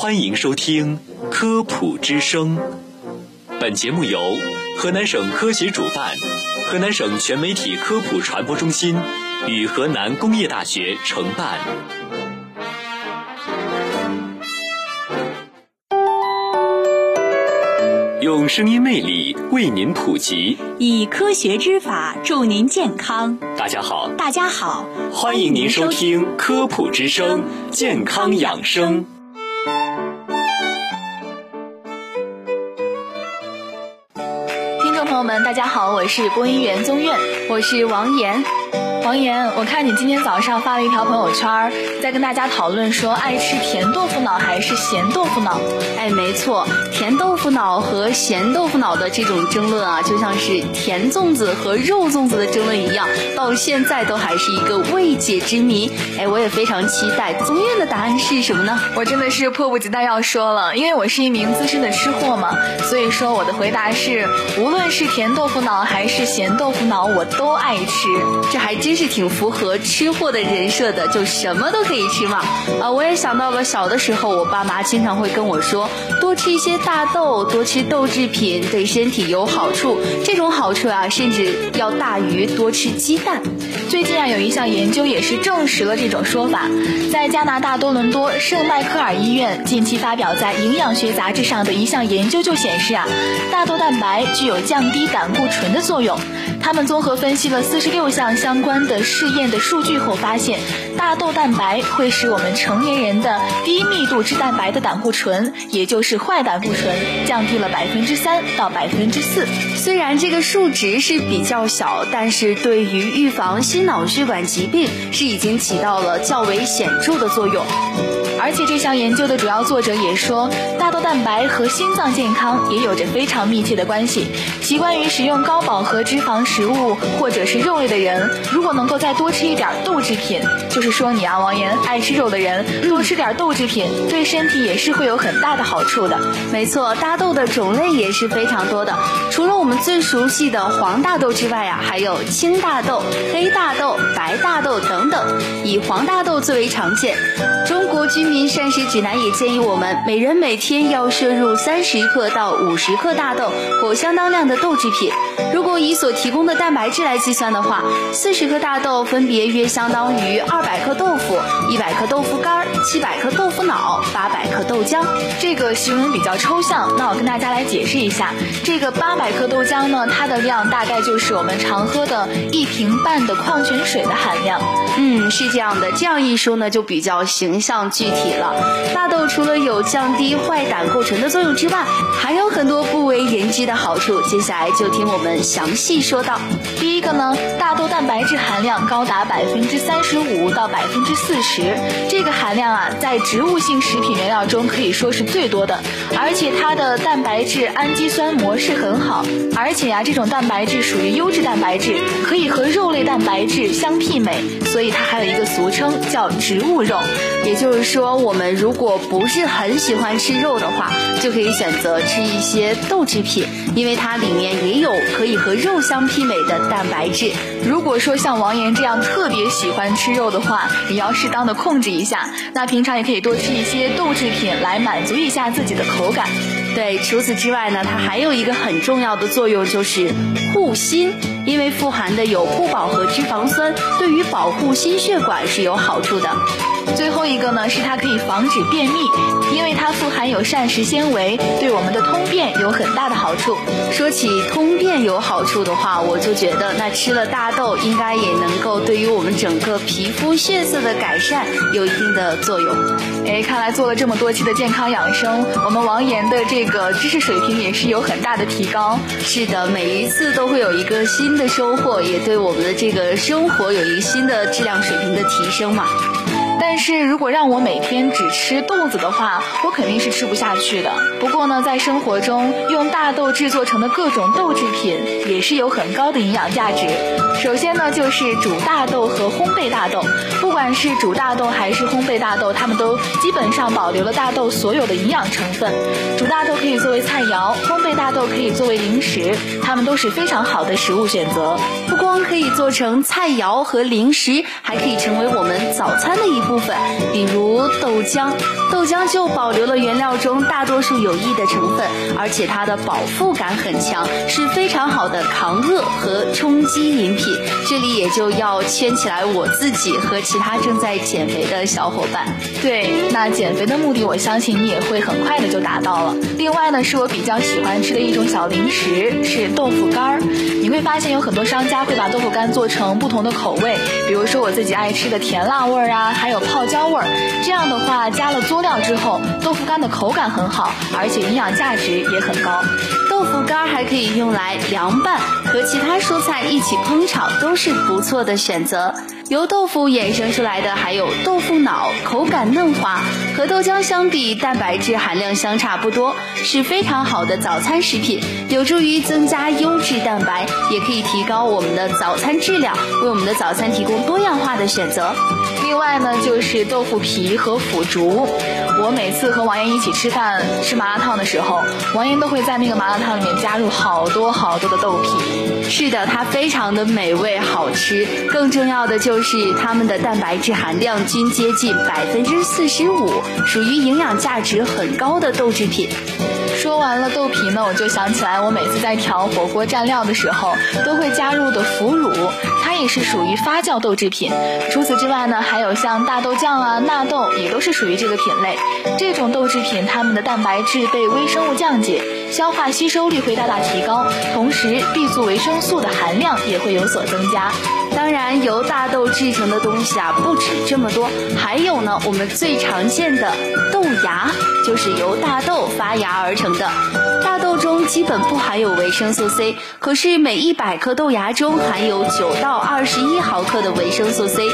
欢迎收听《科普之声》。本节目由河南省科协主办，河南省全媒体科普传播中心与河南工业大学承办。用声音魅力为您普及，以科学之法助您健康。大家好，大家好，欢迎您收听《科普之声》健康养生。大家好，我是播音员宗苑，我是王岩。王岩，我看你今天早上发了一条朋友圈，在跟大家讨论说爱吃甜豆腐脑还是咸豆腐脑。哎，没错，甜豆腐脑和咸豆腐脑的这种争论啊，就像是甜粽子和肉粽子的争论一样，到现在都还是一个未解之谜。哎，我也非常期待宗院的答案是什么呢？我真的是迫不及待要说了，因为我是一名资深的吃货嘛，所以说我的回答是，无论是甜豆腐脑还是咸豆腐脑，我都爱吃。这还真。是挺符合吃货的人设的，就什么都可以吃嘛。啊，我也想到了小的时候，我爸妈经常会跟我说，多吃一些大豆，多吃豆制品，对身体有好处。这种好处啊，甚至要大于多吃鸡蛋。最近啊，有一项研究也是证实了这种说法。在加拿大多伦多圣迈克尔医院近期发表在《营养学杂志》上的一项研究就显示啊，大豆蛋白具有降低胆固醇的作用。他们综合分析了四十六项相关的试验的数据后发现，大豆蛋白会使我们成年人的低密度脂蛋白的胆固醇，也就是坏胆固醇，降低了百分之三到百分之四。虽然这个数值是比较小，但是对于预防心脑血管疾病是已经起到了较为显著的作用。而且这项研究的主要作者也说，大豆蛋白和心脏健康也有着非常密切的关系。习惯于食用高饱和脂肪食食物或者是肉类的人，如果能够再多吃一点豆制品，就是说你啊，王岩爱吃肉的人，多吃点豆制品，对身体也是会有很大的好处的。没错，大豆的种类也是非常多的，除了我们最熟悉的黄大豆之外啊，还有青大豆、黑大豆、白大豆等等，以黄大豆最为常见。中国居民膳食指南也建议我们每人每天要摄入三十克到五十克大豆或相当量的豆制品。若以所提供的蛋白质来计算的话，四十克大豆分别约相当于二百克豆腐、一百克豆腐干、七百克豆腐脑、八百克豆浆。这个形容比较抽象，那我跟大家来解释一下。这个八百克豆浆呢，它的量大概就是我们常喝的一瓶半的矿泉水的含量。嗯，是这样的。这样一说呢，就比较形象。具体了，大豆除了有降低坏胆固醇的作用之外，还有很多不为人知的好处。接下来就听我们小详细说到。第一个呢，大豆蛋白质含量高达百分之三十五到百分之四十，这个含量啊，在植物性食品原料中可以说是最多的。而且它的蛋白质氨基酸模式很好，而且呀，这种蛋白质属于优质蛋白质，可以和肉类蛋白质相媲美，所以它还有一个俗称叫植物肉，也就。是说，我们如果不是很喜欢吃肉的话，就可以选择吃一些豆制品，因为它里面也有可以和肉相媲美的蛋白质。如果说像王岩这样特别喜欢吃肉的话，也要适当的控制一下。那平常也可以多吃一些豆制品来满足一下自己的口感。对，除此之外呢，它还有一个很重要的作用，就是护心，因为富含的有不饱和脂肪酸，对于保护心血管是有好处的。最后一个呢，是它可以防止便秘，因为它富含有膳食纤维，对我们的通便有很大的好处。说起通便有好处的话，我就觉得那吃了大豆应该也能够对于我们整个皮肤血色的改善有一定的作用。哎，看来做了这么多期的健康养生，我们王岩的这个知识水平也是有很大的提高。是的，每一次都会有一个新的收获，也对我们的这个生活有一个新的质量水平的提升嘛。但是如果让我每天只吃豆子的话，我肯定是吃不下去的。不过呢，在生活中用大豆制作成的各种豆制品也是有很高的营养价值。首先呢，就是煮大豆和烘焙大豆。不管是煮大豆还是烘焙大豆，它们都基本上保留了大豆所有的营养成分。煮大豆可以作为菜肴，烘焙大豆可以作为零食，它们都是非常好的食物选择。不光可以做成菜肴和零食，还可以成为我们早餐的一部分。粉比如豆浆，豆浆就保留了原料中大多数有益的成分，而且它的饱腹感很强，是非常好的抗饿和充饥饮品。这里也就要圈起来我自己和其他正在减肥的小伙伴。对，那减肥的目的，我相信你也会很快的就达到了。另外呢，是我比较喜欢吃的一种小零食，是豆腐干儿。你会发现有很多商家会把豆腐干做成不同的口味，比如说我自己爱吃的甜辣味儿啊，还有泡椒味儿。这样的话，加了佐料之后，豆腐干的口感很好，而且营养价值也很高。豆腐干还可以用来凉拌，和其他蔬菜一起烹炒都是不错的选择。由豆腐衍生出来的还有豆腐脑，口感嫩滑，和豆浆相比，蛋白质含量相差不多，是非常好的早餐食品，有助于增加优质蛋白，也可以提高我们的早餐质量，为我们的早餐提供多样化的选择。另外呢，就是豆腐皮和腐竹。我每次和王岩一起吃饭吃麻辣烫的时候，王岩都会在那个麻辣烫里面加入好多好多的豆皮。是的，它非常的美味好吃，更重要的就是它们的蛋白质含量均接近百分之四十五，属于营养价值很高的豆制品。说完了豆皮呢，我就想起来，我每次在调火锅蘸料的时候，都会加入的腐乳，也是属于发酵豆制品。除此之外呢，还有像大豆酱啊、纳豆，也都是属于这个品类。这种豆制品，它们的蛋白质被微生物降解，消化吸收率会大大提高，同时 B 族维生素的含量也会有所增加。当然，由大豆制成的东西啊，不止这么多，还有呢，我们最常见的豆芽，就是由大豆发芽而成的。大豆中基本不含有维生素 C，可是每一百颗豆芽中含有九到二十一毫克的维生素 C。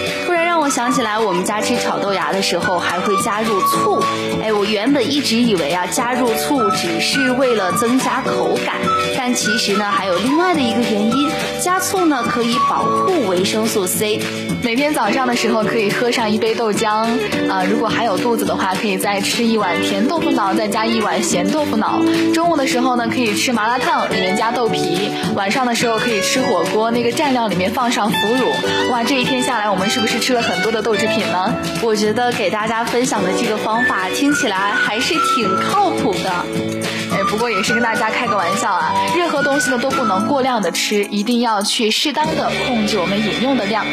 我想起来，我们家吃炒豆芽的时候还会加入醋。哎，我原本一直以为啊，加入醋只是为了增加口感，但其实呢，还有另外的一个原因，加醋呢可以保护维生素 C。每天早上的时候可以喝上一杯豆浆，啊，如果还有肚子的话，可以再吃一碗甜豆腐脑，再加一碗咸豆腐脑。中午的时候呢，可以吃麻辣烫，里面加豆皮；晚上的时候可以吃火锅，那个蘸料里面放上腐乳。哇，这一天下来，我们是不是吃了很很多的豆制品呢？我觉得给大家分享的这个方法听起来还是挺靠谱的。哎，不过也是跟大家开个玩笑啊，任何东西呢都不能过量的吃，一定要去适当的控制我们饮用的量。